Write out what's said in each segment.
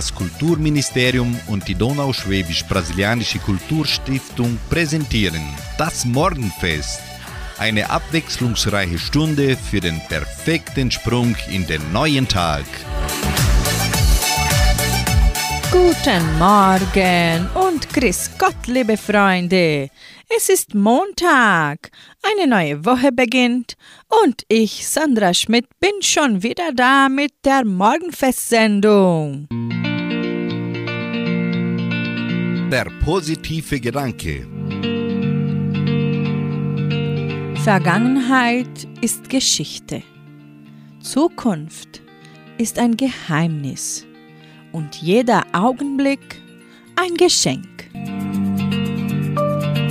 das Kulturministerium und die Donauschwäbisch-Brasilianische Kulturstiftung präsentieren das Morgenfest. Eine abwechslungsreiche Stunde für den perfekten Sprung in den neuen Tag. Guten Morgen und grüß Gott, liebe Freunde. Es ist Montag, eine neue Woche beginnt und ich, Sandra Schmidt, bin schon wieder da mit der Morgenfestsendung. Der positive Gedanke. Vergangenheit ist Geschichte. Zukunft ist ein Geheimnis und jeder Augenblick ein Geschenk.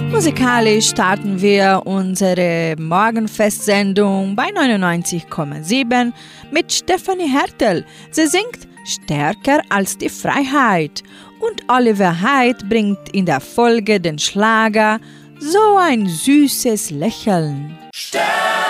Musikalisch starten wir unsere Morgenfestsendung bei 99,7 mit Stefanie Hertel. Sie singt Stärker als die Freiheit und Oliver Hyde bringt in der Folge den Schlager So ein süßes Lächeln. Stern!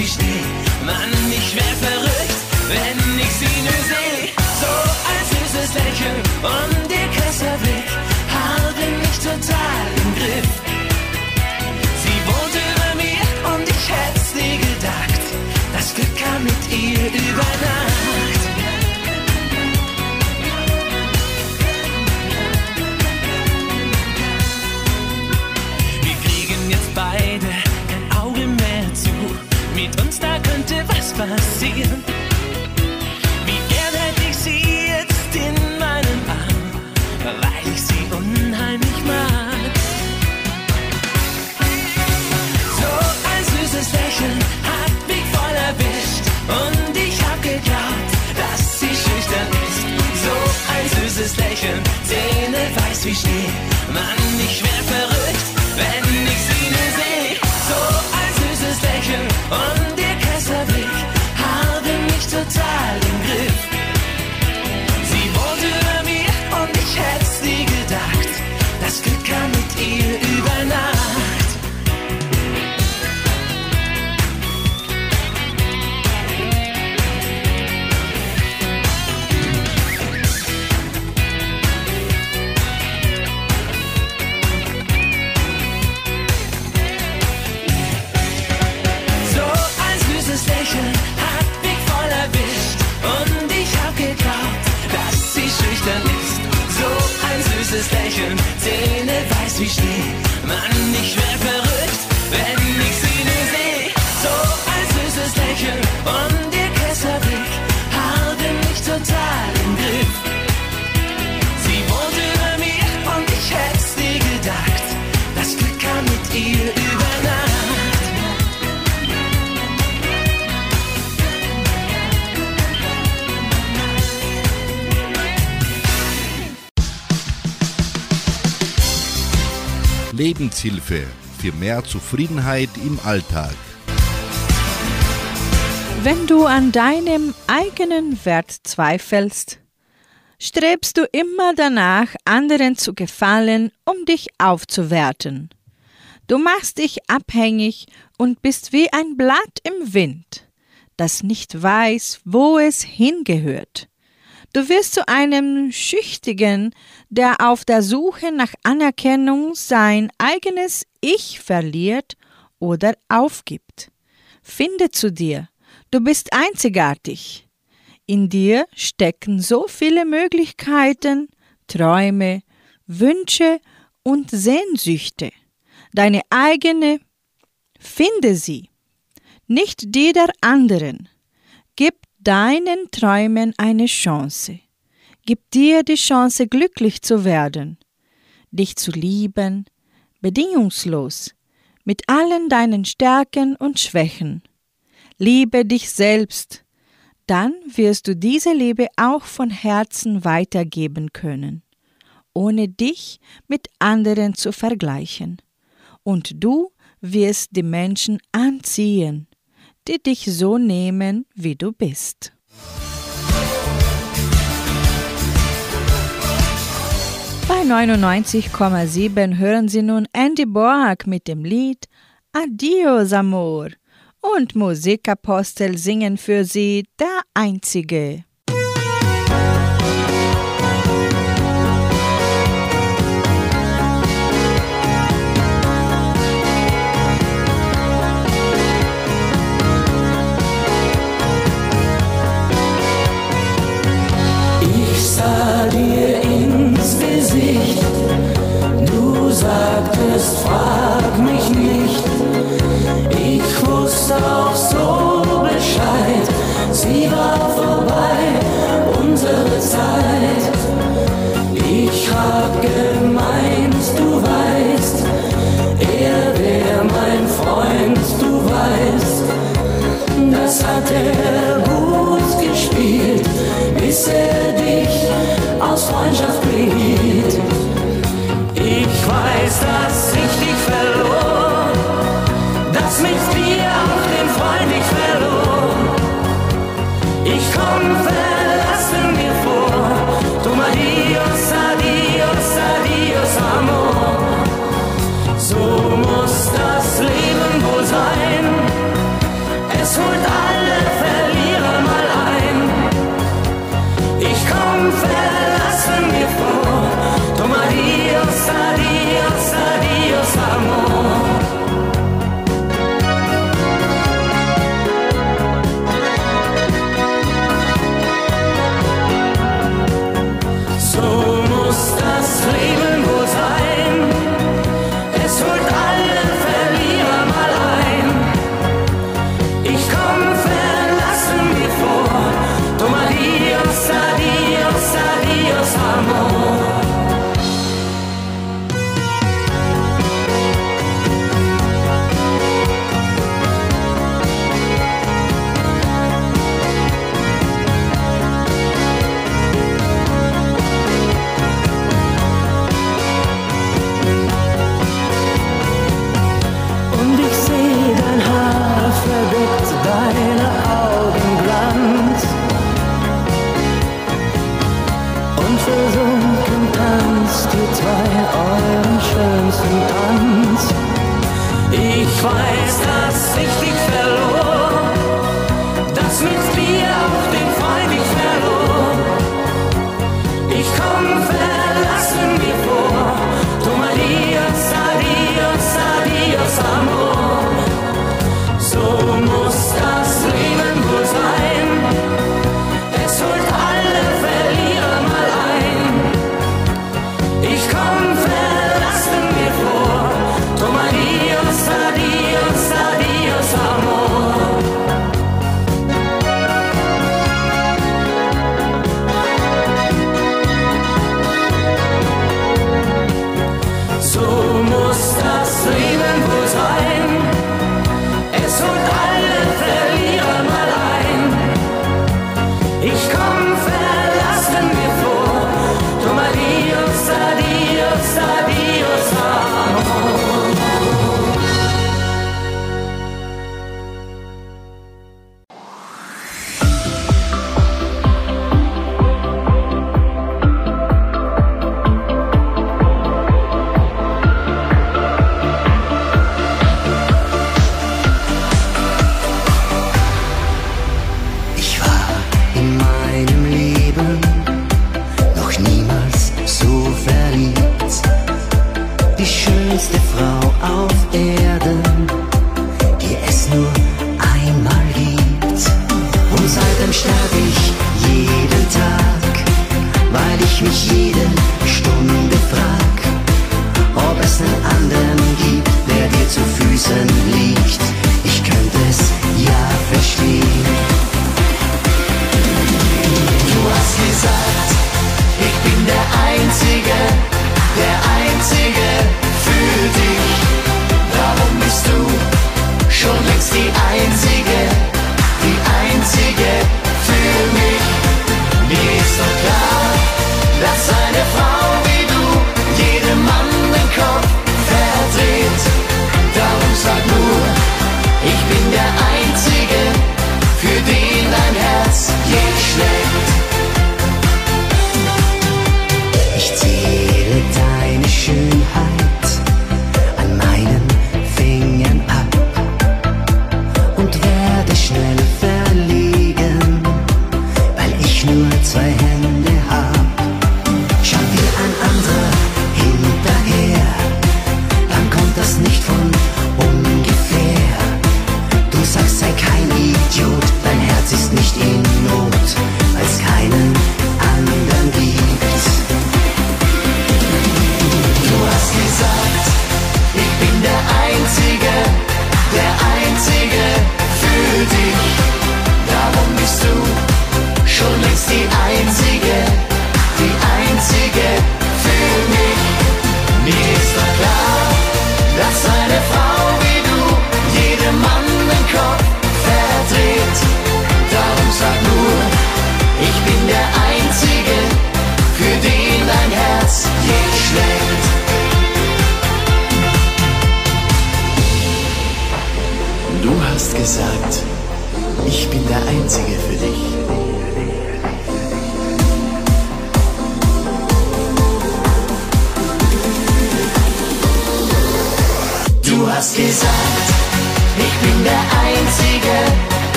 Zähne weiß könnte was passieren. Lebenshilfe für mehr Zufriedenheit im Alltag. Wenn du an deinem eigenen Wert zweifelst, strebst du immer danach, anderen zu gefallen, um dich aufzuwerten. Du machst dich abhängig und bist wie ein Blatt im Wind, das nicht weiß, wo es hingehört. Du wirst zu einem Schüchtigen, der auf der Suche nach Anerkennung sein eigenes Ich verliert oder aufgibt. Finde zu dir, du bist einzigartig. In dir stecken so viele Möglichkeiten, Träume, Wünsche und Sehnsüchte. Deine eigene, finde sie, nicht die der anderen. Deinen Träumen eine Chance. Gib dir die Chance, glücklich zu werden, dich zu lieben, bedingungslos, mit allen deinen Stärken und Schwächen. Liebe dich selbst, dann wirst du diese Liebe auch von Herzen weitergeben können, ohne dich mit anderen zu vergleichen. Und du wirst die Menschen anziehen, die dich so nehmen, wie du bist. Bei 99,7 hören Sie nun Andy Borg mit dem Lied Adios Amor und Musikapostel singen für Sie der Einzige.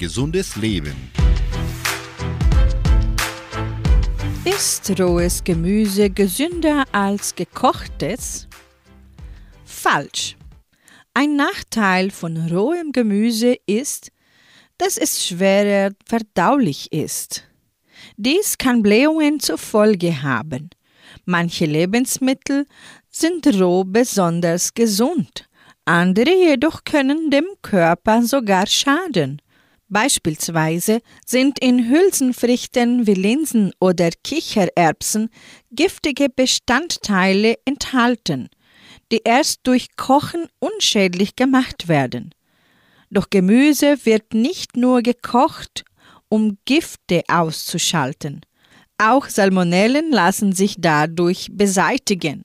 Gesundes Leben. Ist rohes Gemüse gesünder als gekochtes? Falsch. Ein Nachteil von rohem Gemüse ist, dass es schwerer verdaulich ist. Dies kann Blähungen zur Folge haben. Manche Lebensmittel sind roh besonders gesund, andere jedoch können dem Körper sogar schaden. Beispielsweise sind in Hülsenfrüchten wie Linsen oder Kichererbsen giftige Bestandteile enthalten, die erst durch Kochen unschädlich gemacht werden. Doch Gemüse wird nicht nur gekocht, um Gifte auszuschalten. Auch Salmonellen lassen sich dadurch beseitigen.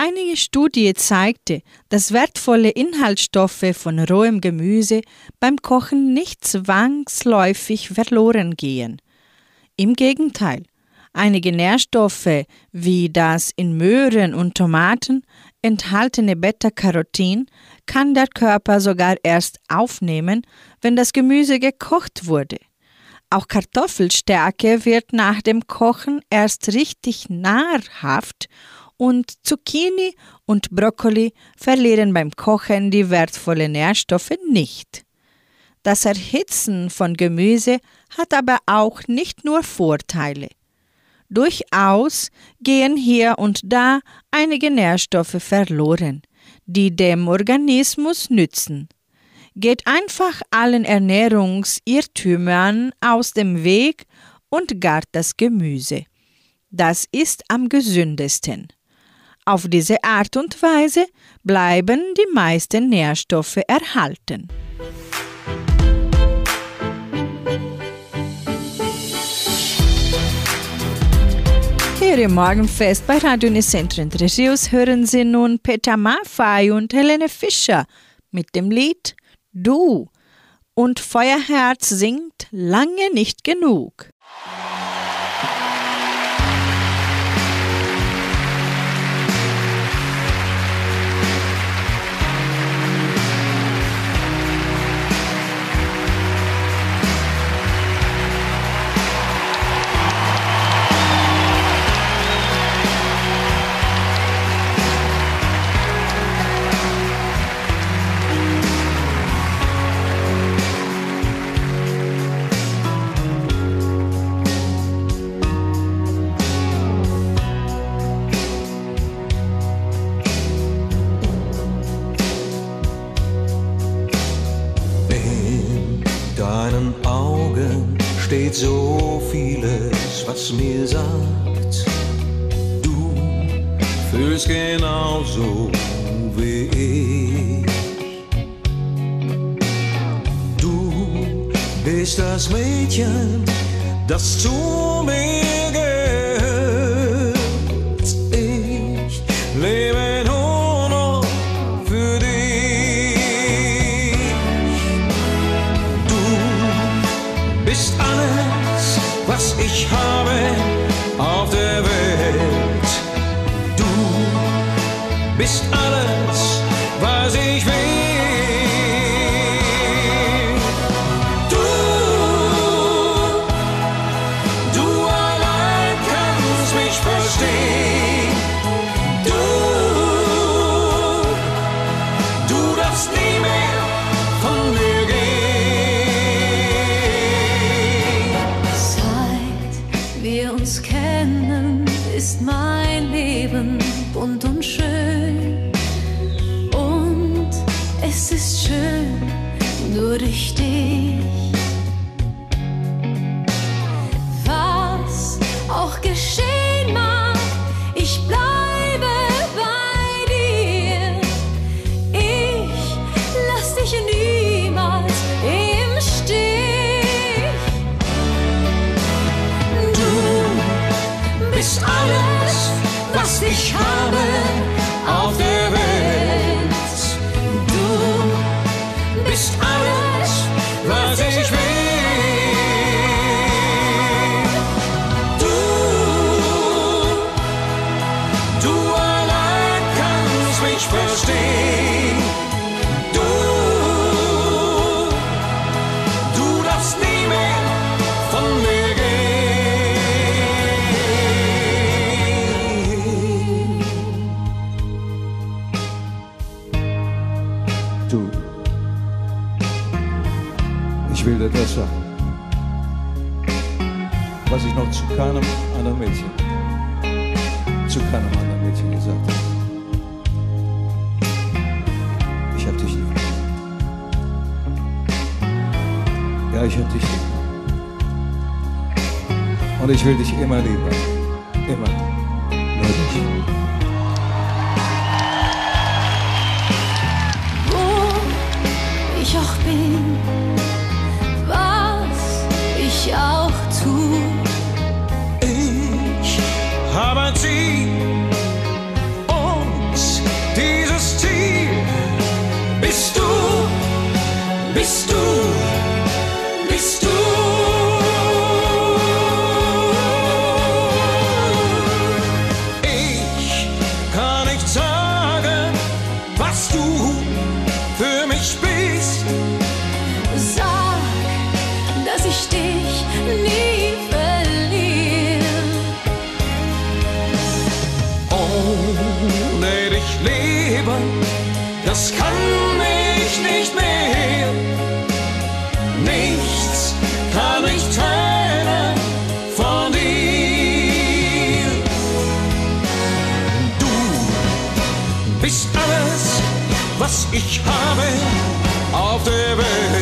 Einige Studie zeigte, dass wertvolle Inhaltsstoffe von rohem Gemüse beim Kochen nicht zwangsläufig verloren gehen. Im Gegenteil, einige Nährstoffe wie das in Möhren und Tomaten enthaltene Beta-Carotin kann der Körper sogar erst aufnehmen, wenn das Gemüse gekocht wurde. Auch Kartoffelstärke wird nach dem Kochen erst richtig nahrhaft und Zucchini und Brokkoli verlieren beim Kochen die wertvollen Nährstoffe nicht. Das Erhitzen von Gemüse hat aber auch nicht nur Vorteile. Durchaus gehen hier und da einige Nährstoffe verloren, die dem Organismus nützen. Geht einfach allen Ernährungsirrtümern aus dem Weg und gart das Gemüse. Das ist am gesündesten. Auf diese Art und Weise bleiben die meisten Nährstoffe erhalten. Im Morgenfest bei Radio Nicentro Regius hören Sie nun Peter Maffay und Helene Fischer mit dem Lied Du und Feuerherz singt lange nicht genug. nur durch dich. keinem anderen Mädchen, zu keinem anderen Mädchen gesagt. Ich hab dich lieb. Ja, ich hab dich lieb. Und ich will dich immer lieben. Immer. Nur dich. ich auch bin. saben auf der Welt.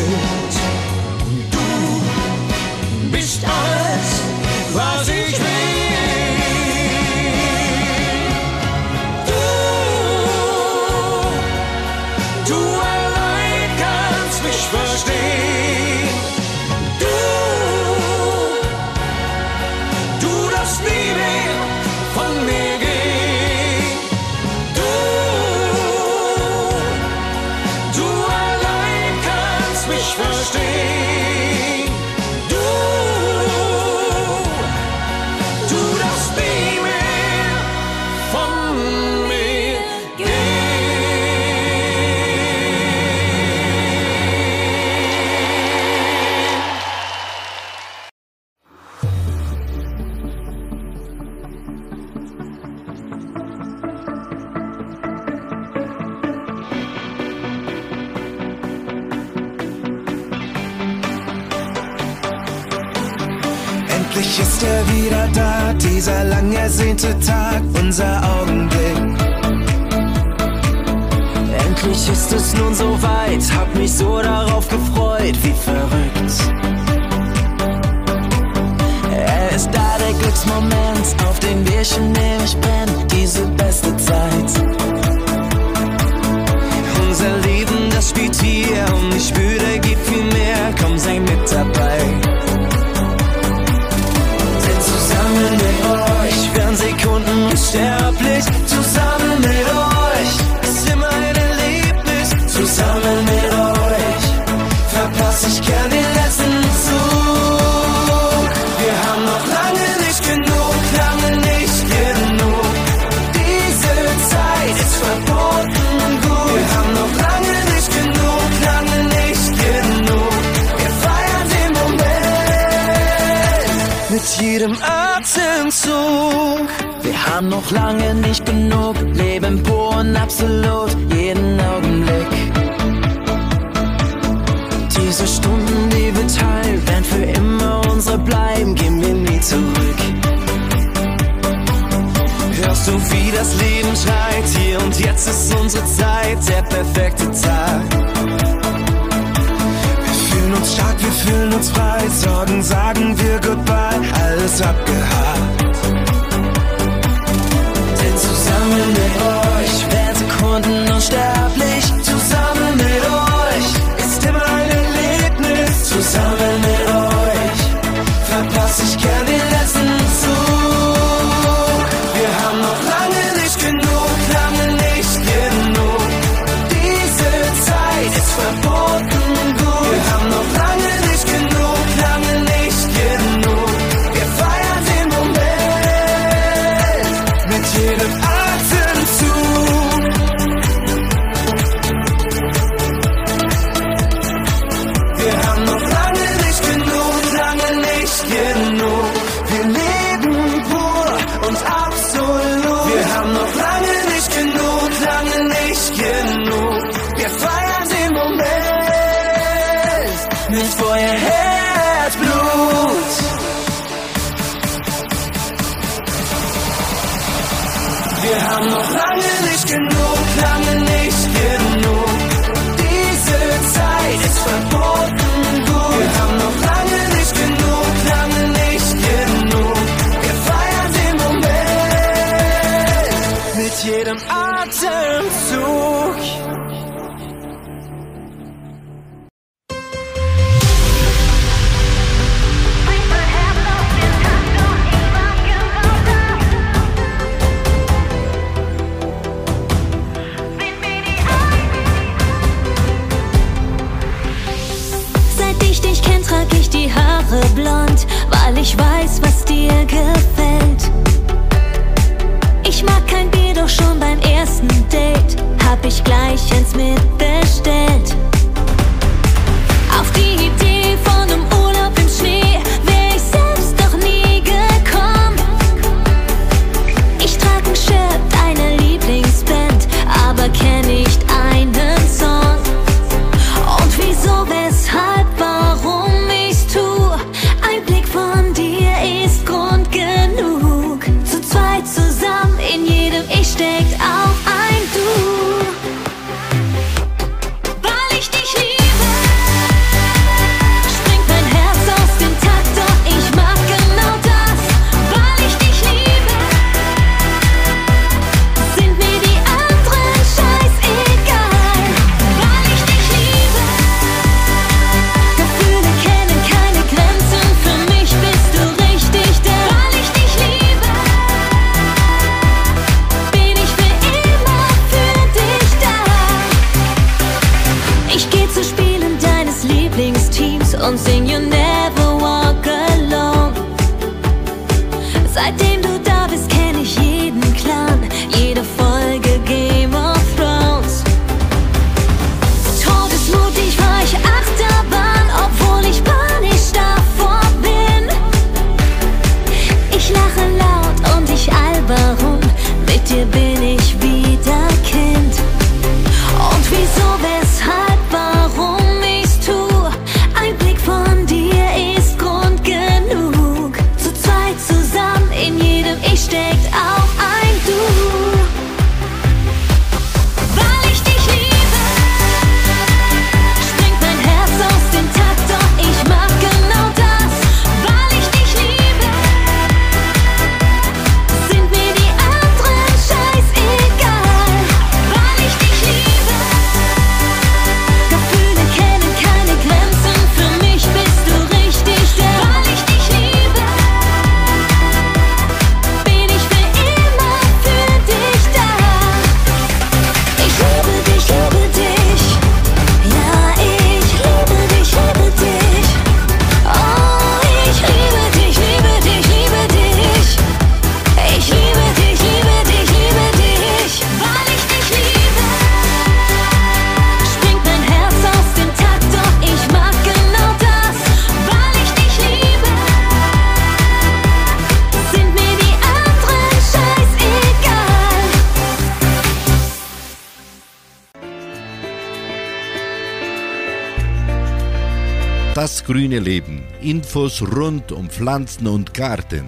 grüne Leben. Infos rund um Pflanzen und Garten.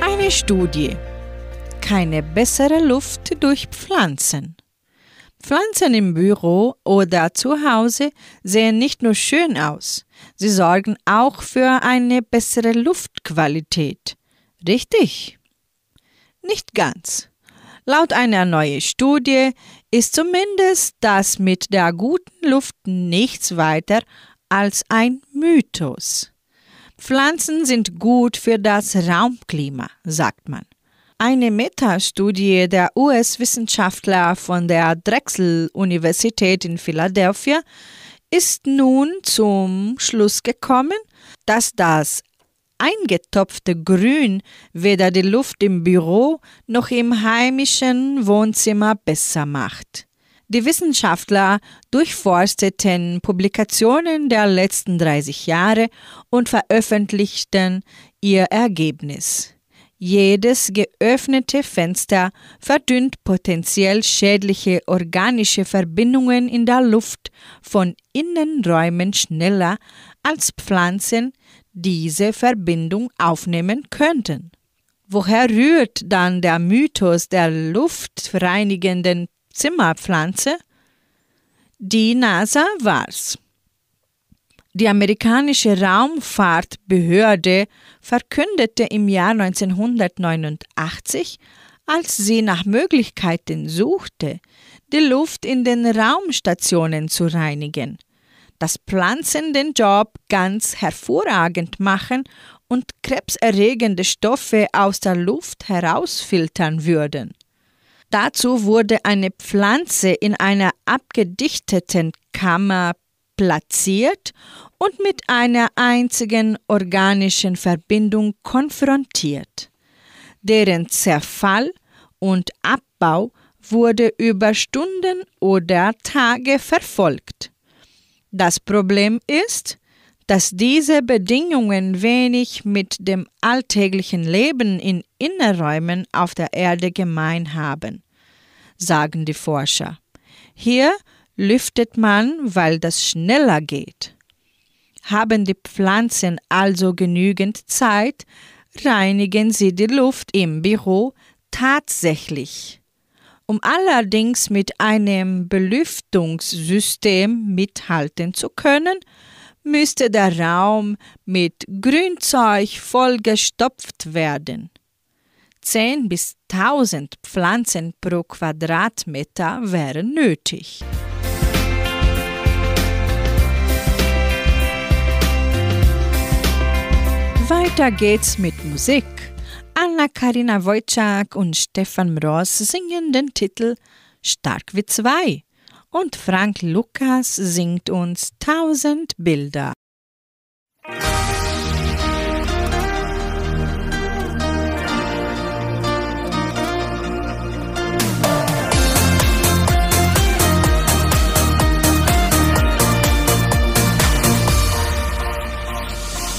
Eine Studie. Keine bessere Luft durch Pflanzen. Pflanzen im Büro oder zu Hause sehen nicht nur schön aus, sie sorgen auch für eine bessere Luftqualität. Richtig? Nicht ganz. Laut einer neuen Studie ist zumindest das mit der guten Luft nichts weiter als ein Mythos. Pflanzen sind gut für das Raumklima, sagt man. Eine Metastudie der US-Wissenschaftler von der Drexel-Universität in Philadelphia ist nun zum Schluss gekommen, dass das eingetopfte Grün weder die Luft im Büro noch im heimischen Wohnzimmer besser macht. Die Wissenschaftler durchforsteten Publikationen der letzten 30 Jahre und veröffentlichten ihr Ergebnis. Jedes geöffnete Fenster verdünnt potenziell schädliche organische Verbindungen in der Luft von Innenräumen schneller als Pflanzen, diese Verbindung aufnehmen könnten. Woher rührt dann der Mythos der luftreinigenden Zimmerpflanze? Die NASA war's. Die amerikanische Raumfahrtbehörde verkündete im Jahr 1989, als sie nach Möglichkeiten suchte, die Luft in den Raumstationen zu reinigen dass Pflanzen den Job ganz hervorragend machen und krebserregende Stoffe aus der Luft herausfiltern würden. Dazu wurde eine Pflanze in einer abgedichteten Kammer platziert und mit einer einzigen organischen Verbindung konfrontiert. Deren Zerfall und Abbau wurde über Stunden oder Tage verfolgt. Das Problem ist, dass diese Bedingungen wenig mit dem alltäglichen Leben in Innerräumen auf der Erde gemein haben, sagen die Forscher. Hier lüftet man, weil das schneller geht. Haben die Pflanzen also genügend Zeit, reinigen sie die Luft im Büro tatsächlich. Um allerdings mit einem Belüftungssystem mithalten zu können, müsste der Raum mit Grünzeug vollgestopft werden. 10 bis 1000 Pflanzen pro Quadratmeter wären nötig. Weiter geht's mit Musik. Anna-Karina Wojcik und Stefan Mroz singen den Titel Stark wie zwei und Frank Lukas singt uns Tausend Bilder.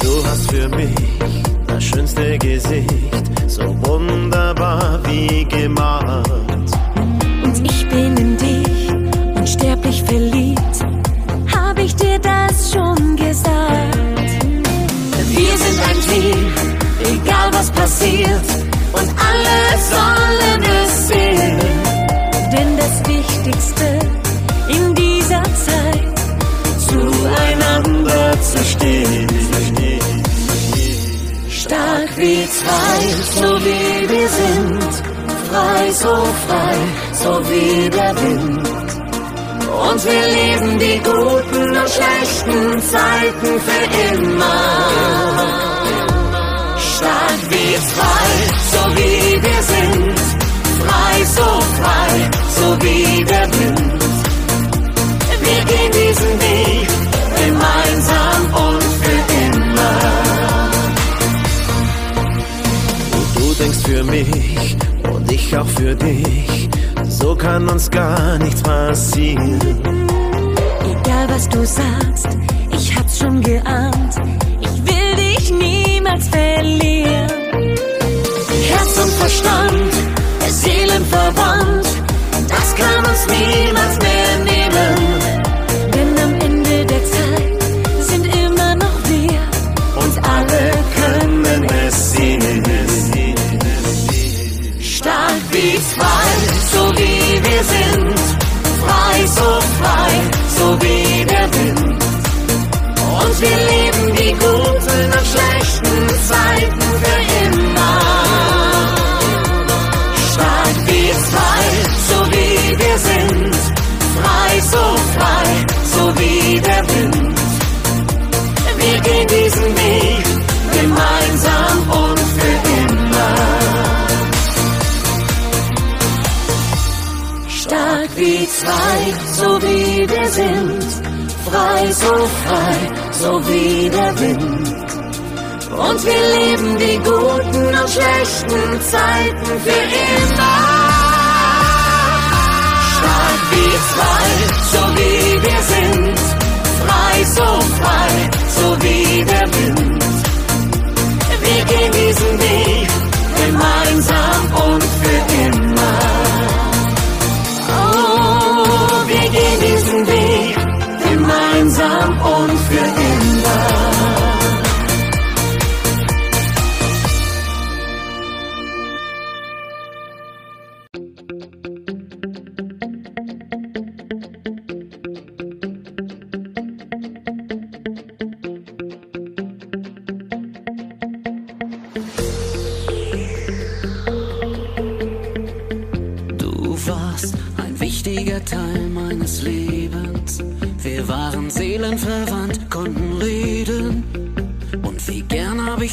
Du hast für mich das schönste Gesicht, gemalt. Und ich bin in dich unsterblich verliebt. Hab ich dir das schon gesagt? Wir sind ein Team, egal was passiert. Und alle sollen es sehen. Denn das Wichtigste in dieser Zeit, zueinander zu stehen. Stark wie zwei, so wie so frei, so wie der Wind. Und wir leben die guten und schlechten Zeiten für immer. Stark wie zwei, so wie wir sind. Frei, so frei, so wie der Wind. Wir gehen diesen Weg gemeinsam und für immer. Du denkst für mich und ich auch für dich. So kann uns gar nichts passieren. Egal was du sagst, ich hab's schon geahnt. Ich will dich niemals verlieren. Herz und Verstand, Seelenverwandt, das kann uns niemals mehr wir leben die guten und schlechten Zeiten für immer. Stark wie zwei, so wie wir sind. Frei, so frei, so wie der Wind. Wir gehen diesen Weg gemeinsam und für immer. Stark wie zwei, so wie wir sind. Frei, so frei, so wie der Wind. Und wir leben die guten und schlechten Zeiten für immer. Stark wie zwei, so wie wir sind. Frei, so frei, so wie der Wind. Wir gehen diesen Weg gemeinsam und für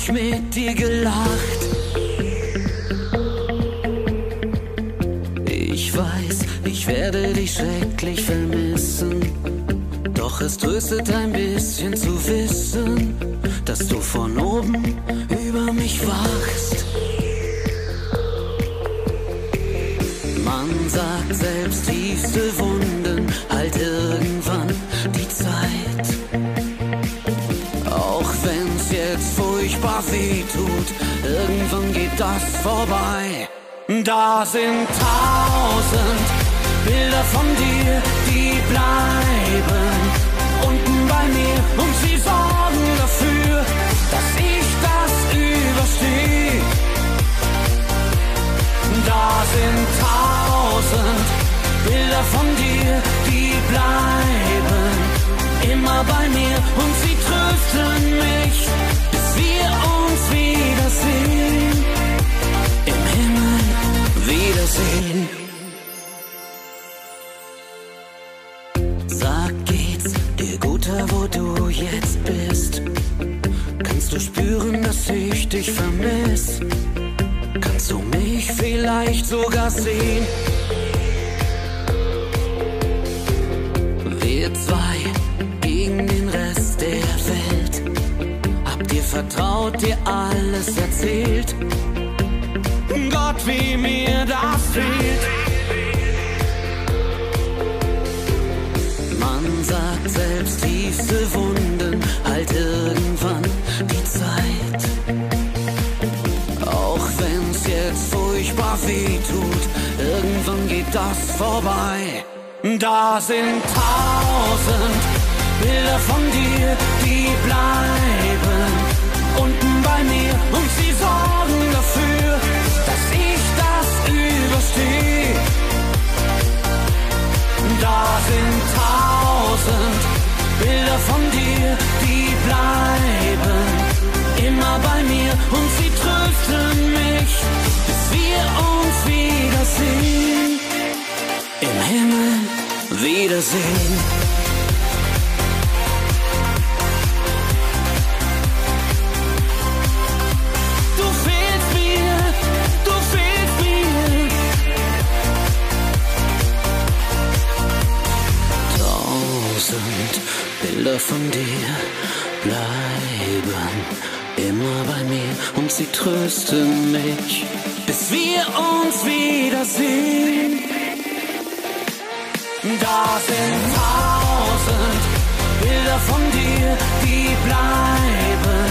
gern hab ich weh tut, irgendwann geht das vorbei. Da sind tausend Bilder von dir, die bleiben unten bei mir und sie sorgen dafür, dass ich das überstehe. Da sind tausend Bilder von dir, die bleiben immer bei mir und sie trösten mich, wir uns wiedersehen. Im Himmel wiedersehen. Sag, geht's dir guter, wo du jetzt bist? Kannst du spüren, dass ich dich vermiss? Kannst du mich vielleicht sogar sehen? Wir zwei vertraut, dir alles erzählt? Gott, wie mir das fehlt. Man sagt selbst tiefste Wunden halt irgendwann die Zeit. Auch wenn's jetzt furchtbar weh tut, irgendwann geht das vorbei. Da sind tausend Bilder von dir, die bleiben bei mir und sie sorgen dafür, dass ich das überstehe. Da sind tausend Bilder von dir, die bleiben immer bei mir und sie trösten mich, bis wir uns wiedersehen. Im Himmel wiedersehen. Sie trösten mich, bis wir uns wiedersehen. Da sind tausend Bilder von dir, die bleiben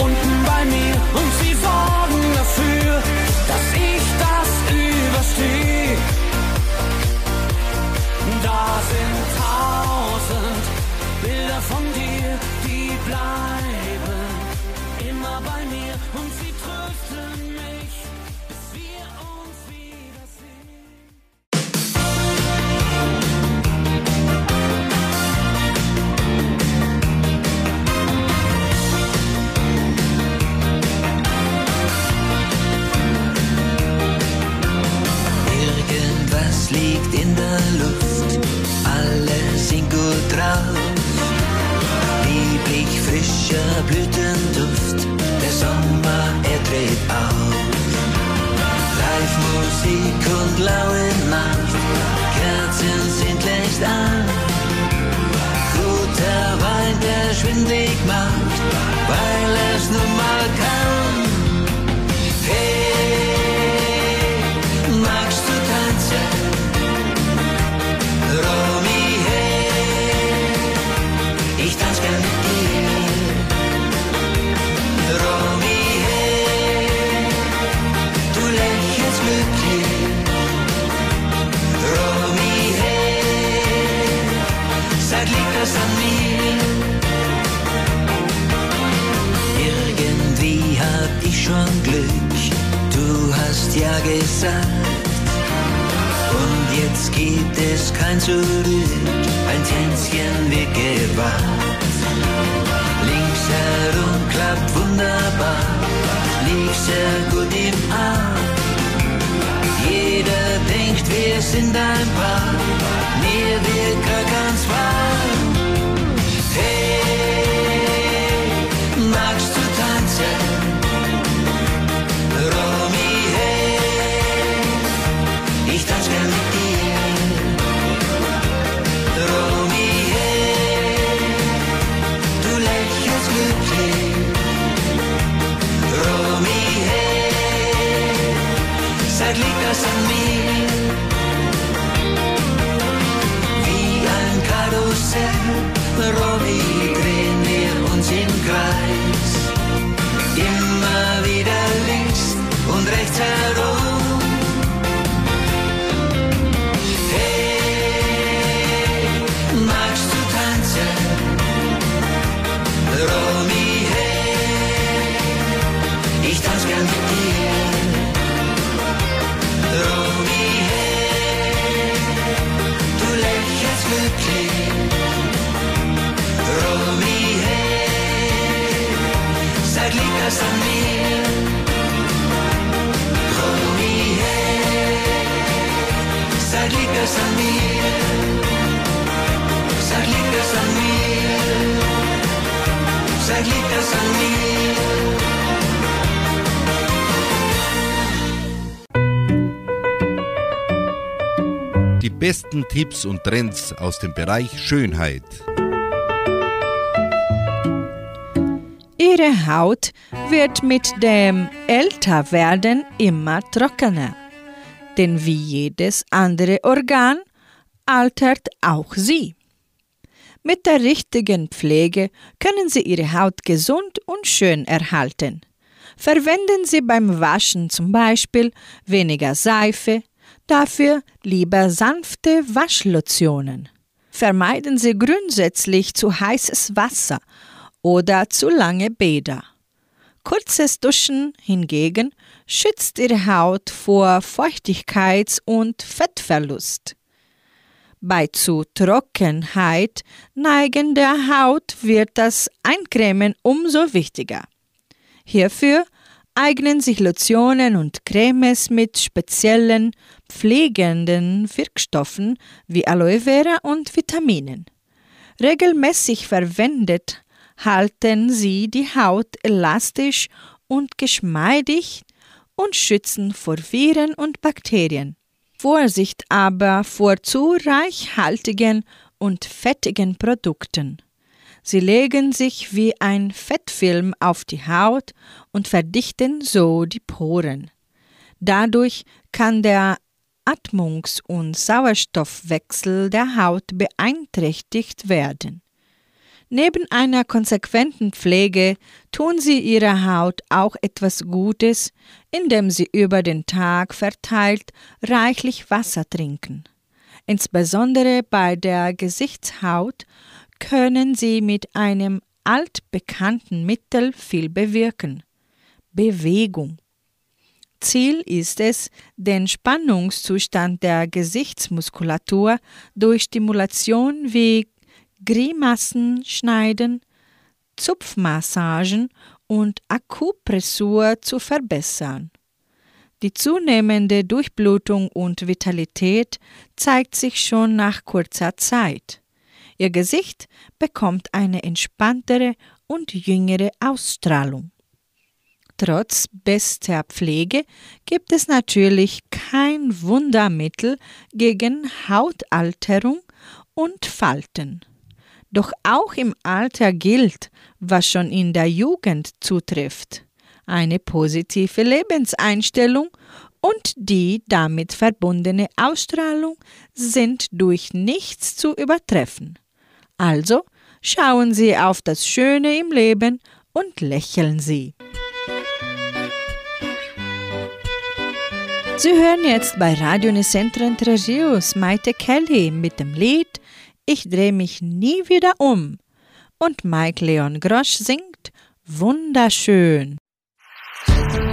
unten bei mir und sie sorgen dafür, Luft, alle sind gut drauf. Lieblich frischer Blütenduft, der Sommer, er dreht auf. Live-Musik und laue Nacht, Kerzen sind längst an. Guter Wein, der schwindlig macht, weil es nun mal kann. Hey, denkt, wir sag, liegt das an mir? Sag, liegt das an mir? Sag, liegt das an mir? Die besten Tipps und Trends aus dem Bereich Schönheit. Ihre Haut wird mit dem Älterwerden immer trockener. Denn wie jedes andere Organ altert auch sie. Mit der richtigen Pflege können Sie Ihre Haut gesund und schön erhalten. Verwenden Sie beim Waschen zum Beispiel weniger Seife, dafür lieber sanfte Waschlotionen. Vermeiden Sie grundsätzlich zu heißes Wasser oder zu lange Bäder. Kurzes Duschen hingegen schützt Ihre Haut vor Feuchtigkeits- und Fettverlust. Bei zu Trockenheit neigender Haut wird das Eincremen umso wichtiger. Hierfür eignen sich Lotionen und Cremes mit speziellen pflegenden Wirkstoffen wie Aloe Vera und Vitaminen. Regelmäßig verwendet halten sie die Haut elastisch und geschmeidig und schützen vor Viren und Bakterien. Vorsicht aber vor zu reichhaltigen und fettigen Produkten. Sie legen sich wie ein Fettfilm auf die Haut und verdichten so die Poren. Dadurch kann der Atmungs- und Sauerstoffwechsel der Haut beeinträchtigt werden. Neben einer konsequenten Pflege tun Sie Ihrer Haut auch etwas Gutes, indem Sie über den Tag verteilt reichlich Wasser trinken. Insbesondere bei der Gesichtshaut können Sie mit einem altbekannten Mittel viel bewirken. Bewegung. Ziel ist es, den Spannungszustand der Gesichtsmuskulatur durch Stimulation wie Grimassen schneiden, Zupfmassagen und Akupressur zu verbessern. Die zunehmende Durchblutung und Vitalität zeigt sich schon nach kurzer Zeit. Ihr Gesicht bekommt eine entspanntere und jüngere Ausstrahlung. Trotz bester Pflege gibt es natürlich kein Wundermittel gegen Hautalterung und Falten. Doch auch im Alter gilt, was schon in der Jugend zutrifft. Eine positive Lebenseinstellung und die damit verbundene Ausstrahlung sind durch nichts zu übertreffen. Also schauen Sie auf das Schöne im Leben und lächeln Sie. Sie hören jetzt bei Radio Nicentro Entre Rios Maite Kelly mit dem Lied Ich dreh mich nie wieder um. Und Mike Leon Grosch singt Wunderschön. Die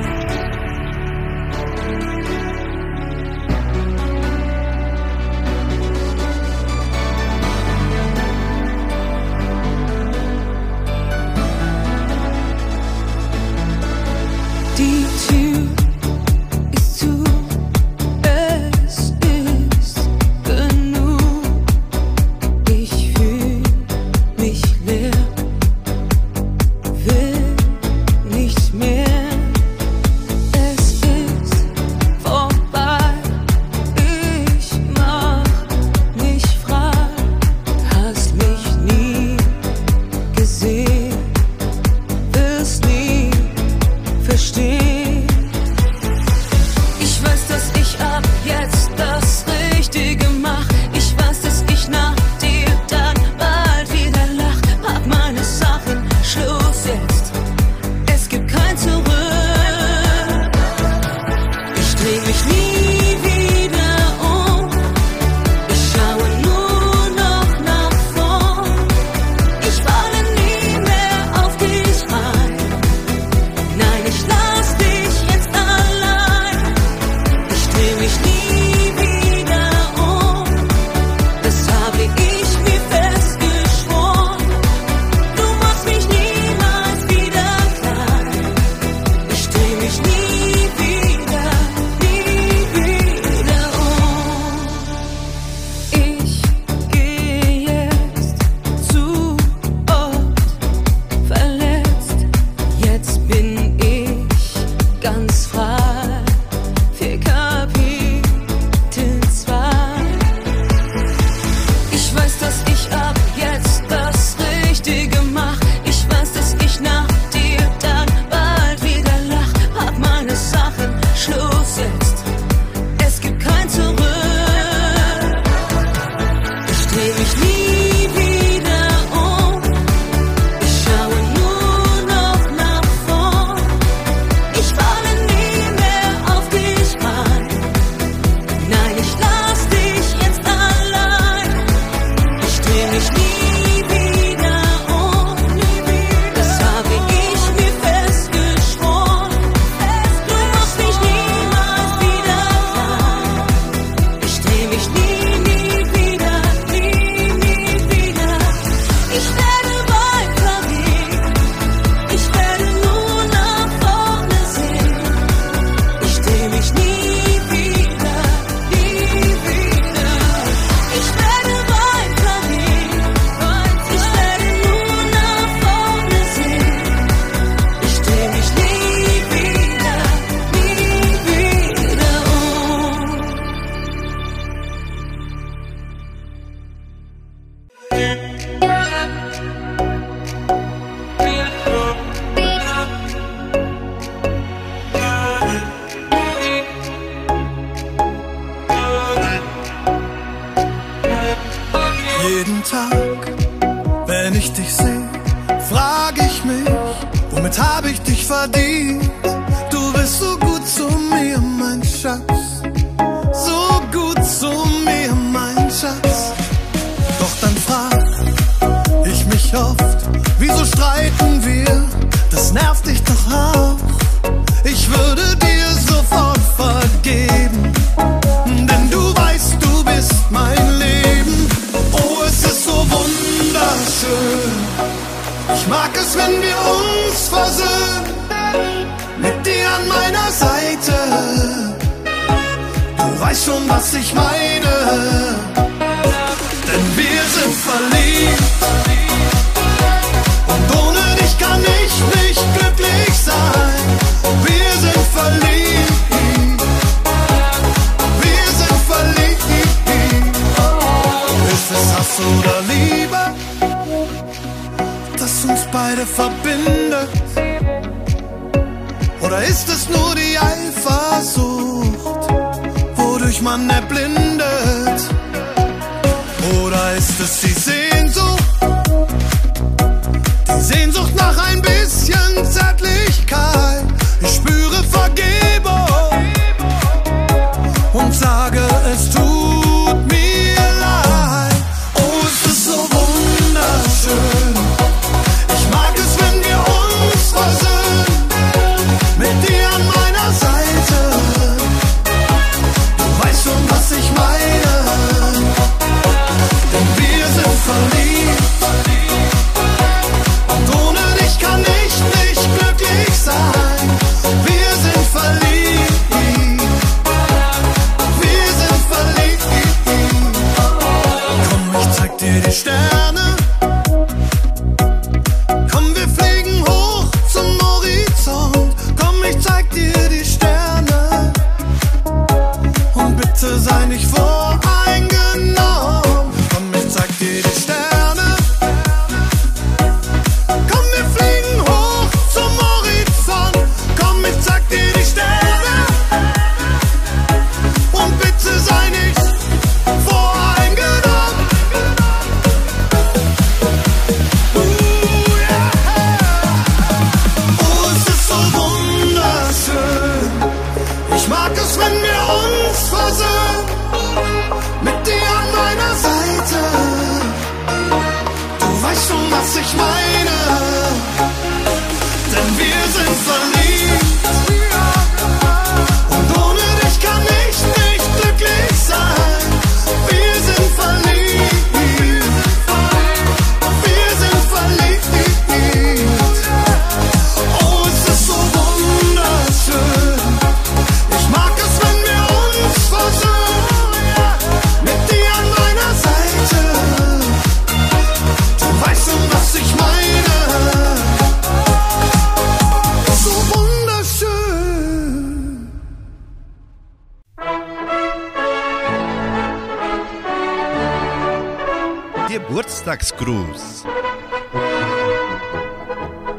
Glücksgruß.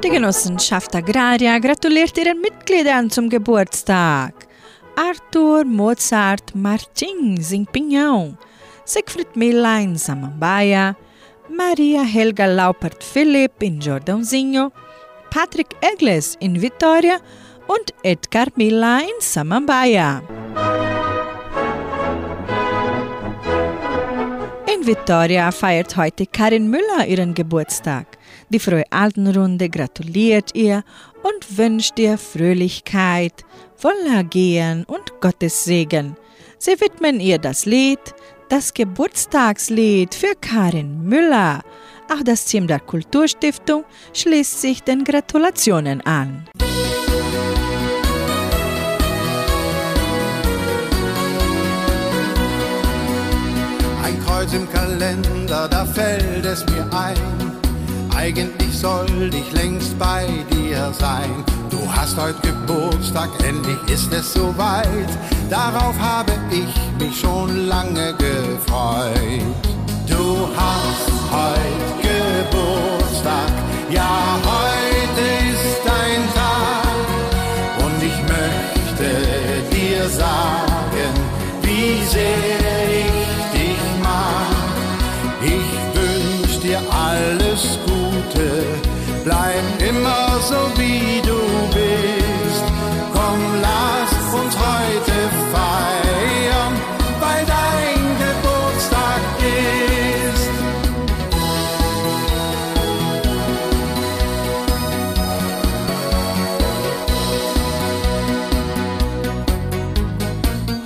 Die Genossenschaft Agraria gratuliert ihren Mitgliedern zum Geburtstag. Arthur Mozart Martins in Pinhão, Siegfried Miller in Samambaia, Maria Helga Laupert Philipp in Jordãozinho, Patrick Egles in Vitória und Edgar Miller in Samambaia. In Vitória feiert heute Karin Müller ihren Geburtstag. Die Frohe Altenrunde gratuliert ihr und wünscht ihr Fröhlichkeit, Wohlergehen und Gottes Segen. Sie widmen ihr das Lied, das Geburtstagslied für Karin Müller. Auch das Team der Kulturstiftung schließt sich den Gratulationen an. Kreuz im Kalender, da fällt es mir ein. Eigentlich soll ich längst bei dir sein. Du hast heute Geburtstag, endlich ist es soweit. Darauf habe ich mich schon lange gefreut. Du hast heute Geburtstag, ja, heute ist dein Tag. Und ich möchte dir sagen, wie sehr bleib immer so wie du bist. Komm, lass uns heute feiern, weil dein Geburtstag ist.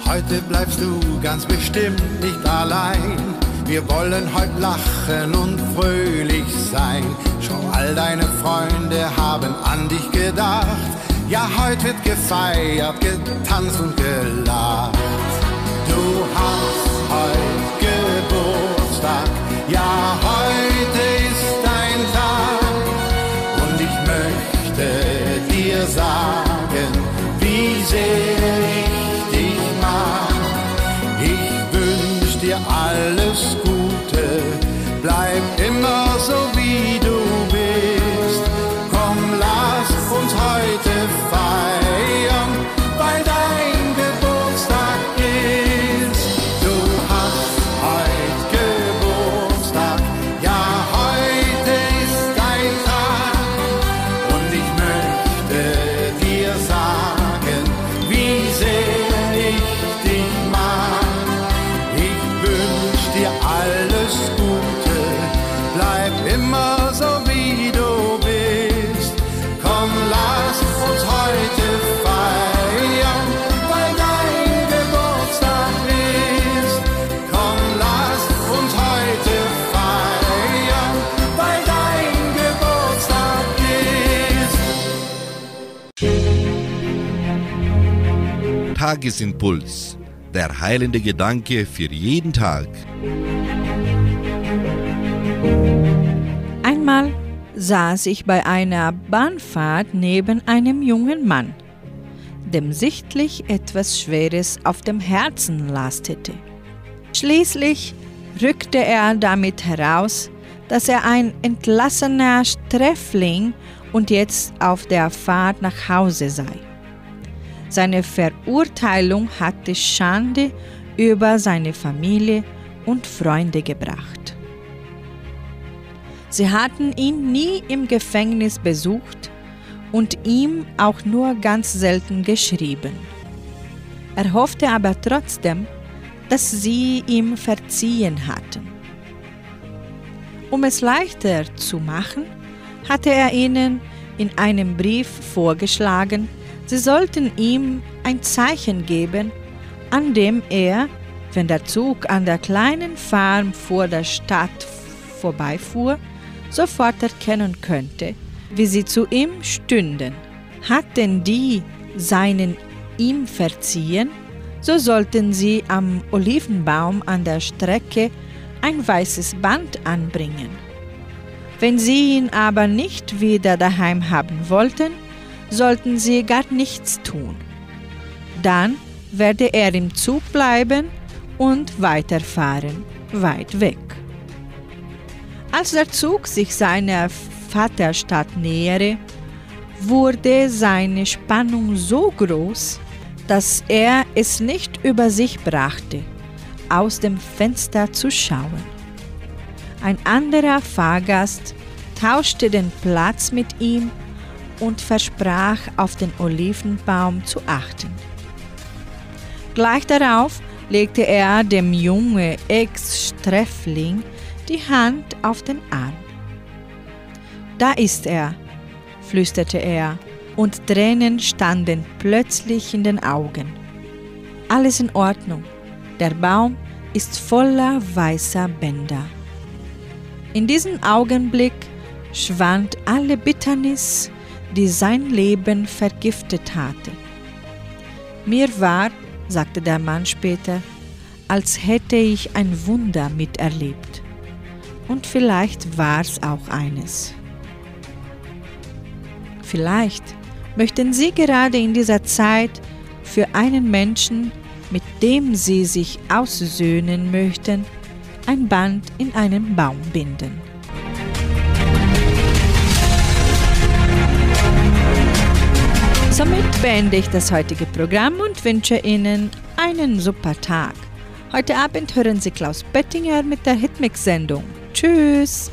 Heute bleibst du ganz bestimmt nicht allein. Wir wollen heute lachen und fröhlich sein. All deine Freunde haben an dich gedacht. Ja, heute wird gefeiert, getanzt und gelacht. Du hast heute Geburtstag. Ja, heute ist dein Tag. Und ich möchte dir sagen, wie sehr ich dich mag. Ich wünsch dir alles Gute, bleib immer so wie Tagesimpuls. Der heilende Gedanke für jeden Tag. Einmal saß ich bei einer Bahnfahrt neben einem jungen Mann, dem sichtlich etwas Schweres auf dem Herzen lastete. Schließlich rückte er damit heraus, dass er ein entlassener Sträfling und jetzt auf der Fahrt nach Hause sei. Seine Verurteilung hatte Schande über seine Familie und Freunde gebracht. Sie hatten ihn nie im Gefängnis besucht und ihm auch nur ganz selten geschrieben. Er hoffte aber trotzdem, dass sie ihm verziehen hatten. Um es leichter zu machen, hatte er ihnen in einem Brief vorgeschlagen, sie sollten ihm ein Zeichen geben, an dem er, wenn der Zug an der kleinen Farm vor der Stadt vorbeifuhr, sofort erkennen könnte, wie sie zu ihm stünden. Hatten die seinen ihm verziehen, so sollten sie am Olivenbaum an der Strecke ein weißes Band anbringen. Wenn sie ihn aber nicht wieder daheim haben wollten, sollten sie gar nichts tun. Dann werde er im Zug bleiben und weiterfahren, weit weg. Als der Zug sich seiner Vaterstadt nähere, wurde seine Spannung so groß, dass er es nicht über sich brachte aus dem Fenster zu schauen. Ein anderer Fahrgast tauschte den Platz mit ihm und versprach, auf den Olivenbaum zu achten. Gleich darauf legte er dem jungen Ex-Sträfling die Hand auf den Arm. Da ist er, flüsterte er, und Tränen standen plötzlich in den Augen. Alles in Ordnung, der Baum ist voller weißer Bänder. In diesem Augenblick schwand alle Bitternis, die sein Leben vergiftet hatte. Mir war, sagte der Mann später, als hätte ich ein Wunder miterlebt. Und vielleicht war es auch eines. Vielleicht möchten Sie gerade in dieser Zeit für einen Menschen, mit dem Sie sich aussöhnen möchten, ein Band in einen Baum binden. Somit beende ich das heutige Programm und wünsche Ihnen einen super Tag. Heute Abend hören Sie Klaus Bettinger mit der Hitmix-Sendung. Tschüss!